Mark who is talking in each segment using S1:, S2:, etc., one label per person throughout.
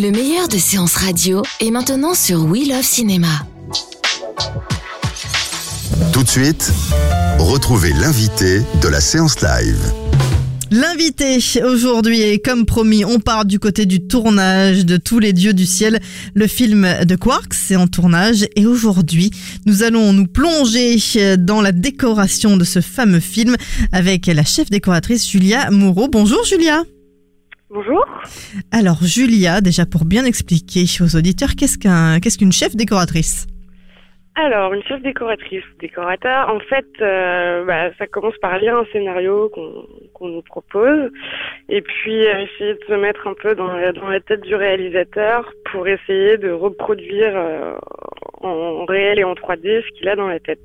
S1: Le meilleur de séances radio est maintenant sur We Love Cinéma.
S2: Tout de suite, retrouvez l'invité de la séance live.
S3: L'invité aujourd'hui et comme promis, on part du côté du tournage de Tous les dieux du ciel. Le film de Quarks est en tournage et aujourd'hui, nous allons nous plonger dans la décoration de ce fameux film avec la chef décoratrice Julia Moreau. Bonjour Julia.
S4: Bonjour.
S3: Alors Julia, déjà pour bien expliquer aux auditeurs, qu'est-ce qu'un, qu'est-ce qu'une chef décoratrice?
S4: Alors, une chef décoratrice, décorateur, en fait, euh, bah, ça commence par lire un scénario qu'on qu'on nous propose et puis euh, essayer de se mettre un peu dans la, dans la tête du réalisateur pour essayer de reproduire euh, en, en réel et en 3D ce qu'il a dans la tête.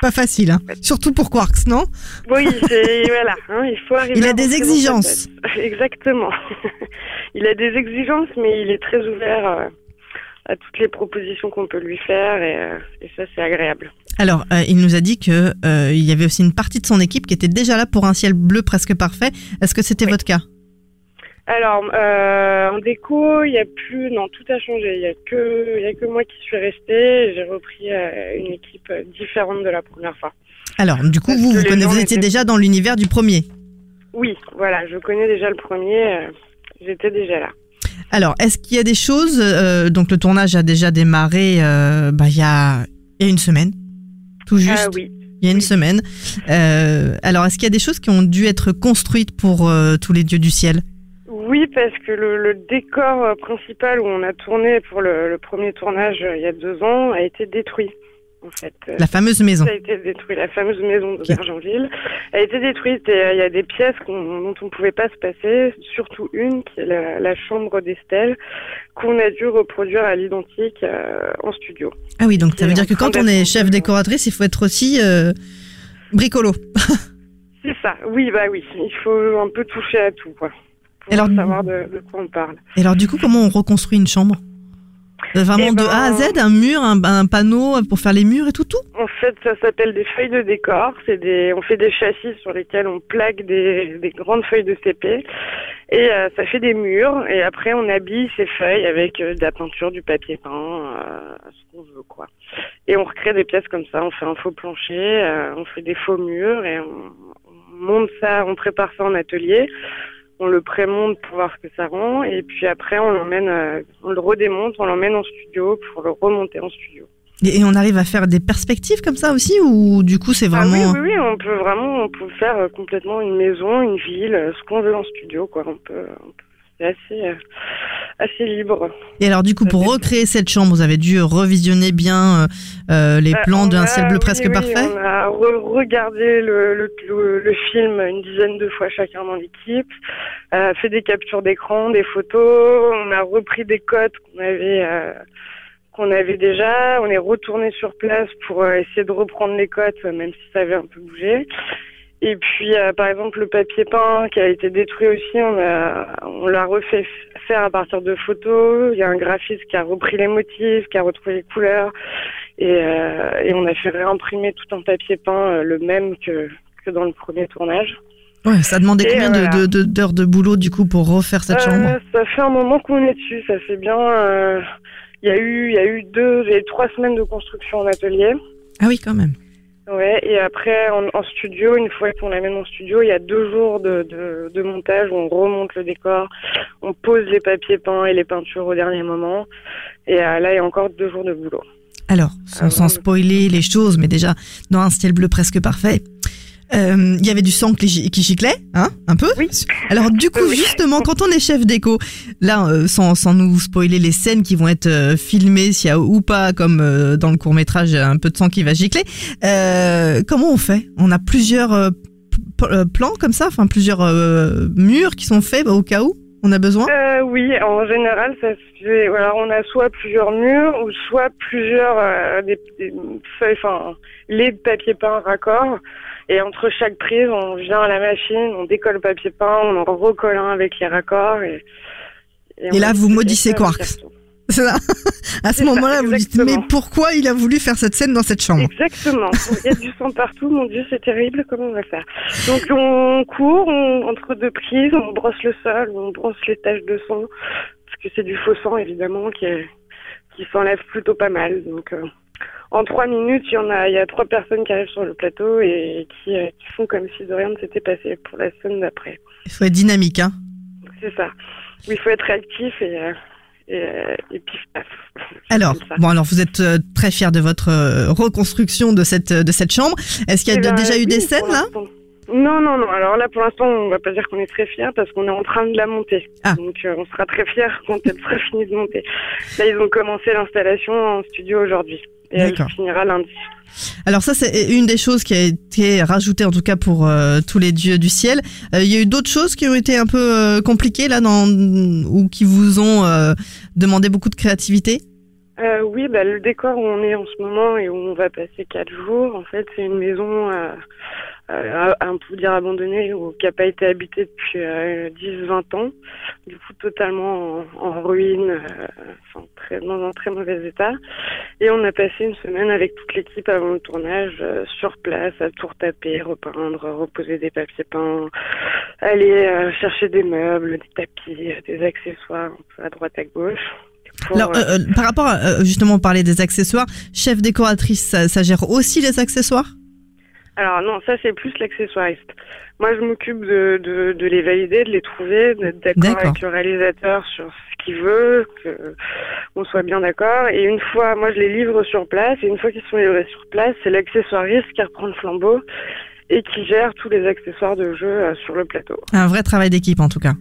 S3: Pas facile, hein surtout pour Quarks, non
S4: Oui, c'est voilà, hein, il faut arriver.
S3: Il a des exigences.
S4: Exactement. il a des exigences, mais il est très ouvert euh, à toutes les propositions qu'on peut lui faire et, euh, et ça c'est agréable.
S3: Alors, euh, il nous a dit que il y avait aussi une partie de son équipe qui était déjà là pour un ciel bleu presque parfait. Est-ce que c'était
S4: Oui.
S3: votre cas
S4: Alors, euh, en déco, il y a plus, non, tout a changé. Il y a que, y a que moi qui suis restée. J'ai repris euh, une équipe euh, différente de la première fois.
S3: Alors, du coup,
S4: Parce
S3: vous, vous, connaissez- vous étiez
S4: étaient-
S3: déjà dans l'univers du premier.
S4: Oui, voilà, je connais déjà le premier. euh, J'étais déjà là.
S3: Alors, est-ce qu'il y a des choses Donc, le tournage a déjà démarré bah, il y, a, y a une semaine, tout juste?
S4: Ah oui.
S3: Il y a une
S4: oui.
S3: semaine. Alors, est-ce qu'il y a des choses qui ont dû être construites pour tous les dieux du ciel?
S4: Oui, parce que le, le décor euh, principal où on a tourné pour le, le premier tournage euh, il y a deux ans a été détruit. En fait, Euh,
S3: La fameuse maison.
S4: Ça a été détruit, la fameuse maison
S3: Ok.
S4: d'Aubergenville a été détruite et il y a des pièces dont on ne pouvait pas se passer, surtout une qui est la, la chambre d'Estelle qu'on a dû reproduire à l'identique euh, en studio.
S3: Ah oui, donc ça veut dire que quand on est chef décoratrice, il faut être aussi euh, bricolo.
S4: C'est ça, oui, bah oui, il faut un peu toucher à tout, quoi. Pour
S3: Alors-
S4: savoir de, de quoi on parle.
S3: Et alors, du coup, comment on reconstruit une chambre? Euh, Vraiment
S4: Eh
S3: de
S4: ben-
S3: A à Z, un mur, un, un panneau pour faire les murs et tout, tout?
S4: En fait, ça s'appelle des feuilles de décor. C'est des, on fait des châssis sur lesquels on plaque des, des grandes feuilles de CP et euh, ça fait des murs. Et après, on habille ces feuilles avec euh, de la peinture, du papier peint, euh, ce qu'on veut, quoi. Et on recrée des pièces comme ça. On fait un faux plancher, on fait des faux murs et on, on monte ça, on prépare ça en atelier. On le prémonte pour voir ce que ça rend et puis après on l'emmène, euh, on le redémonte, on l'emmène en studio pour le remonter en studio.
S3: et, on arrive à faire des perspectives comme ça aussi Ou du coup, c'est
S4: Ah
S3: vraiment.
S4: oui, oui, oui, on peut vraiment, on peut faire euh, complètement une maison, une ville, euh, ce qu'on veut en studio, quoi. On peut, on peut- c'est assez, euh, assez libre.
S3: Et alors, du coup, pour
S4: dépend.
S3: recréer cette chambre, vous avez dû revisionner bien euh, euh, les
S4: Euh,
S3: plans d'un ciel bleu
S4: oui,
S3: presque
S4: oui,
S3: parfait
S4: On a re- regardé le, le, le, le film une dizaine de fois chacun dans l'équipe, euh, fait des captures d'écran, des photos, on a repris des codes qu'on avait. euh, qu'on avait déjà, on est retourné sur place pour euh, essayer de reprendre les cotes, euh, même si ça avait un peu bougé. Et puis, euh, par exemple, le papier peint qui a été détruit aussi, on a, on l'a refait faire à partir de photos. Il y a un graphiste qui a repris les motifs, qui a retrouvé les couleurs, et, euh, et on a fait réimprimer tout un papier peint euh, le même que que dans le premier tournage.
S3: Ouais, ça demandait
S4: Et
S3: combien
S4: voilà.
S3: de- de- d'heures de, boulot, du coup, pour refaire cette
S4: Euh,
S3: chambre?
S4: ça fait un moment qu'on est dessus, ça fait bien. Il y a eu, il y a eu deux, et trois semaines de construction en atelier.
S3: Ah oui, quand même.
S4: Ouais, et après en, en studio, une fois qu'on l'amène en studio, il y a deux jours de, de, de montage où on remonte le décor, on pose les papiers peints et les peintures au dernier moment, et euh, là il y a encore deux jours de boulot.
S3: Alors, sans,
S4: Ah,
S3: sans spoiler les choses, mais déjà, dans un ciel bleu presque parfait, euh, il y avait du sang qui, gi- qui giclait, hein, un peu
S4: Oui.
S3: Alors du coup,
S4: Oui.
S3: justement, quand on est chef déco, là, euh, sans, sans nous spoiler les scènes qui vont être euh, filmées, s'il y a ou pas, comme dans le court métrage, un peu de sang qui va gicler, comment on fait? On a plusieurs, plans comme ça, enfin plusieurs murs qui sont faits bah, au cas où on a besoin?
S4: Oui, en général, ça se fait. Voilà, on a soit plusieurs murs ou soit plusieurs des, des feuilles, enfin, les de papier peint raccord. Et entre chaque prise, on vient à la machine, on décolle le papier peint, on en recolle un avec les raccords. Et,
S3: Et là, vous
S4: avec
S3: Quarks. ça À ce moment-là, vous dites mais pourquoi il a voulu faire cette scène dans cette chambre?
S4: Exactement. Il y a du sang partout, mon Dieu, c'est terrible, comment on va faire? Donc on court, on, entre deux prises, on brosse le sol, on brosse les taches de sang, parce que c'est du faux sang évidemment qui, est- qui s'enlève plutôt pas mal. Donc euh, en trois minutes, il y en a, il y a trois personnes qui arrivent sur le plateau et qui, euh, qui font comme si de rien ne s'était passé pour la scène d'après.
S3: Il faut être dynamique, hein
S4: C'est ça. Il faut être réactif et, euh, et, euh, et pif paf.
S3: Alors, bon, alors vous êtes euh, très fier de votre reconstruction de cette de cette chambre. Est-ce qu'il y a
S4: Eh ben,
S3: déjà eu des scènes là.
S4: Non, non, non. Alors là, pour l'instant, on va pas dire qu'on est très fiers parce qu'on est en train de la monter.
S3: Ah.
S4: Donc, euh, on sera très fiers quand elle sera finie de monter. Là, ils ont commencé l'installation en studio aujourd'hui. Et elle
S3: D'accord.
S4: finira lundi.
S3: Alors ça, c'est une des choses qui a été rajoutée en tout cas pour euh, tous les dieux du ciel. Euh, il y a eu d'autres choses qui ont été un peu euh, compliquées là, dans, ou qui vous ont euh, demandé beaucoup de créativité?
S4: Euh, oui, bah, le décor où on est en ce moment et où on va passer quatre jours, en fait, c'est une maison, euh, euh, un peu dire abandonnée, ou qui n'a pas été habitée depuis euh, 10-20 ans, du coup totalement en, ruine, euh, enfin, très, dans un très mauvais état. Et on a passé une semaine avec toute l'équipe avant le tournage, euh, sur place, à tout retaper, repeindre, reposer des papiers peints, aller euh, chercher des meubles, des tapis, euh, des accessoires un peu à droite à gauche.
S3: Alors,
S4: euh,
S3: euh, euh, par rapport euh, justement parler des accessoires, chef décoratrice, ça gère aussi les accessoires?
S4: Alors non, ça c'est plus l'accessoiriste. Moi je m'occupe de, de, de les valider, de les trouver, d'être d'accord avec le réalisateur sur ce qu'il veut, que on soit bien d'accord. Et une fois, moi je les livre sur place, et une fois qu'ils sont livrés sur place, c'est l'accessoiriste qui reprend le flambeau et qui gère tous les accessoires de jeu euh, sur le plateau.
S3: Un vrai travail d'équipe en tout cas.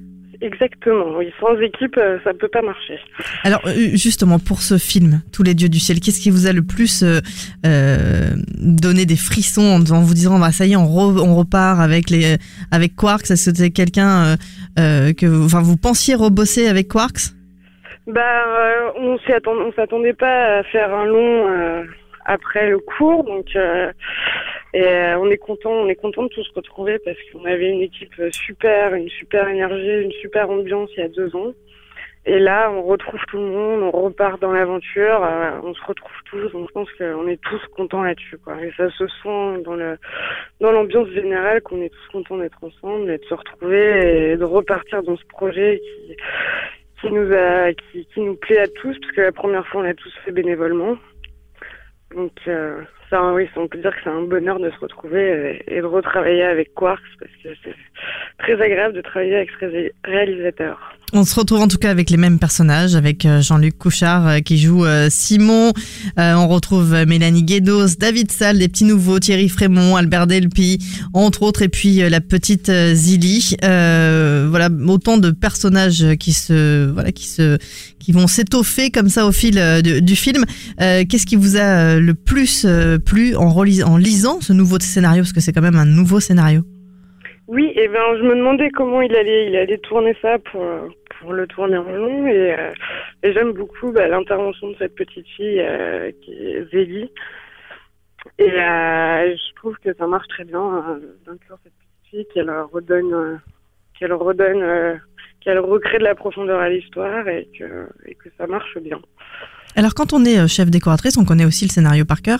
S4: Exactement, oui, sans équipe, euh, ça peut pas marcher.
S3: Alors euh, justement pour ce film, Tous les dieux du ciel, qu'est-ce qui vous a le plus euh, euh, donné des frissons en, vous disant bah ça y est on, re- on repart avec les avec Quarks? Est-ce que c'était quelqu'un euh, que vous- enfin vous pensiez rebosser avec Quarks?
S4: Bah, euh, on on s'attendait pas à faire un long euh, après le cours, donc euh, et euh, on est content, on est content de tous retrouver parce qu'on avait une équipe super, une super énergie, une super ambiance il y a deux ans. Et là, on retrouve tout le monde, on repart dans l'aventure, euh, on se retrouve tous. Donc, je pense qu'on est tous contents là-dessus, quoi. Et ça se sent dans le dans l'ambiance générale qu'on est tous contents d'être ensemble, et de se retrouver et de repartir dans ce projet qui qui nous a qui, qui nous plaît à tous parce que la première fois on l'a tous fait bénévolement donc euh, ça oui on peut dire que c'est un bonheur de se retrouver et, de retravailler avec Quarks parce que c'est très agréable de travailler avec ce ré- réalisateur
S3: On se retrouve en tout cas avec les mêmes personnages, avec euh, Jean-Luc Couchard euh, qui joue euh, Simon, on retrouve Mélanie Guédos, David Salle, des petits nouveaux, Thierry Frémont, Albert Delpy, entre autres, et puis la petite Zilly. Voilà, autant de personnages qui se, voilà, qui se, qui vont s'étoffer comme ça au fil du film. Qu'est-ce qui vous a le plus plu en, en lisant ce nouveau scénario, parce que c'est quand même un nouveau scénario.
S4: Oui et ben je me demandais comment il allait il allait tourner ça pour pour le tourner en long et, euh, et j'aime beaucoup bah, l'intervention de cette petite fille euh, qui est Zélie. Et euh, je trouve que ça marche très bien d'inclure cette petite fille qu'elle redonne qu'elle redonne qu'elle recrée de la profondeur à l'histoire et que et que ça marche bien.
S3: Alors quand on est chef décoratrice, on connaît aussi le scénario par cœur?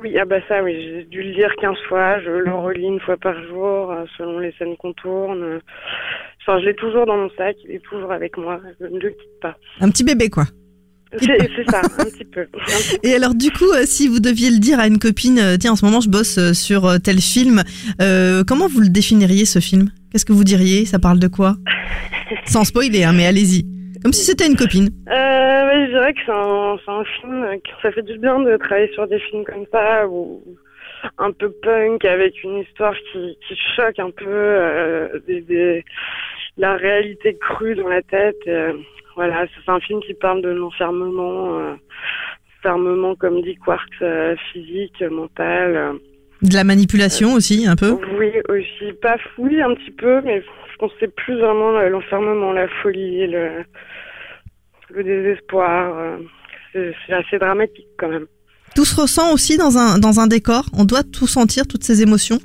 S4: Oui ah bah ça oui j'ai dû le lire 15 fois je le relis une fois par jour euh, selon les scènes qu'on tourne enfin je l'ai toujours dans mon sac il est toujours avec moi je ne le quitte pas.
S3: Un petit bébé, quoi.
S4: c'est ça un petit peu.
S3: Et alors du coup, euh, si vous deviez le dire à une copine, euh, tiens, en ce moment je bosse euh, sur euh, tel film, euh, comment vous le définiriez ce film? Qu'est-ce que vous diriez? Ça parle de quoi? Sans spoiler, hein, mais allez-y. Comme si c'était une copine.
S4: Euh, je dirais que c'est un, film, que ça fait du bien de travailler sur des films comme ça, ou un peu punk, avec une histoire qui, qui choque un peu euh, la réalité crue dans la tête. euh, voilà, c'est un film qui parle de l'enfermement, enfermement, comme dit Quarks, physique, mental.
S3: De la manipulation aussi, un peu
S4: Oui, aussi. Pas fouille un petit peu, mais je pense que c'est plus vraiment l'enfermement, la folie, le, le désespoir. euh, C'est assez dramatique quand même.
S3: Tout se ressent aussi dans un, dans un décor? On doit tout sentir, toutes ces émotions?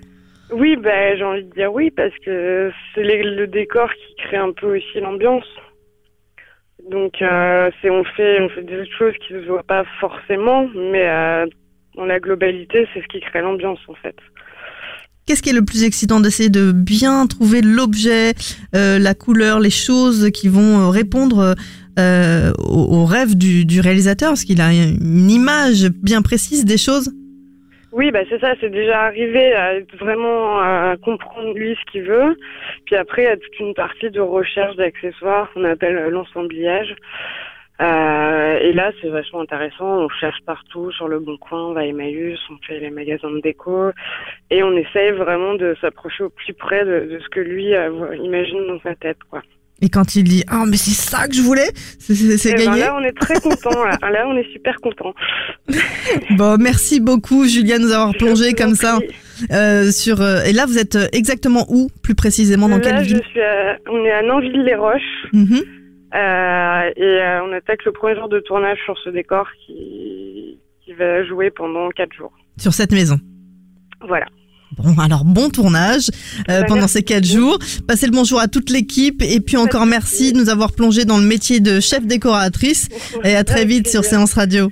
S4: Oui, ben j'ai envie de dire oui, parce que c'est le décor qui crée un peu aussi l'ambiance. Donc euh, c'est on fait on fait des choses qui ne se voient pas forcément, mais euh, dans la globalité, c'est ce qui crée l'ambiance en fait.
S3: Qu'est-ce qui est le plus excitant d'essayer de bien trouver l'objet, euh, la couleur, les choses qui vont euh, répondre euh, au, au rêve du, du réalisateur? Parce qu'il a une image bien précise des choses?
S4: Oui, bah c'est ça, c'est déjà arrivé à vraiment à comprendre lui ce qu'il veut. Puis après, il y a toute une partie de recherche d'accessoires qu'on appelle euh, l'ensemblage. Euh, et là, c'est vachement intéressant. On cherche partout sur le bon coin, on va à Emmaüs, on fait les magasins de déco, et on essaye vraiment de s'approcher au plus près de, de ce que lui euh, imagine dans sa tête, quoi.
S3: Et quand il dit Ah, mais c'est ça que je voulais C'est-
S4: Et ben
S3: gagné
S4: là, on est très content. là. là, on est super content.
S3: Bon, merci beaucoup, Julia, de nous avoir plongé
S4: Je
S3: comme ça. euh, sur, euh, et là, vous êtes exactement où, plus précisément Dans
S4: Là,
S3: quelle
S4: je
S3: ville?
S4: suis à- on est à Nanville-les-Roches.
S3: Mhm.
S4: Euh, et euh, on attaque le premier jour de tournage sur ce décor qui, qui va jouer pendant quatre jours.
S3: Sur cette maison.
S4: Voilà.
S3: Bon, alors bon tournage euh,
S4: Bah,
S3: pendant
S4: merci
S3: ces quatre jours. Passez le bonjour à toute l'équipe et puis encore merci de nous avoir plongé dans le métier de chef décoratrice et à très vite sur. Séance Radio.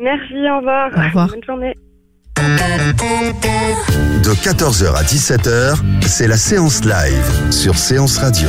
S4: Merci, au revoir.
S3: Au revoir.
S4: Bonne journée.
S2: De 14h à 17h, c'est la séance live sur Séance Radio.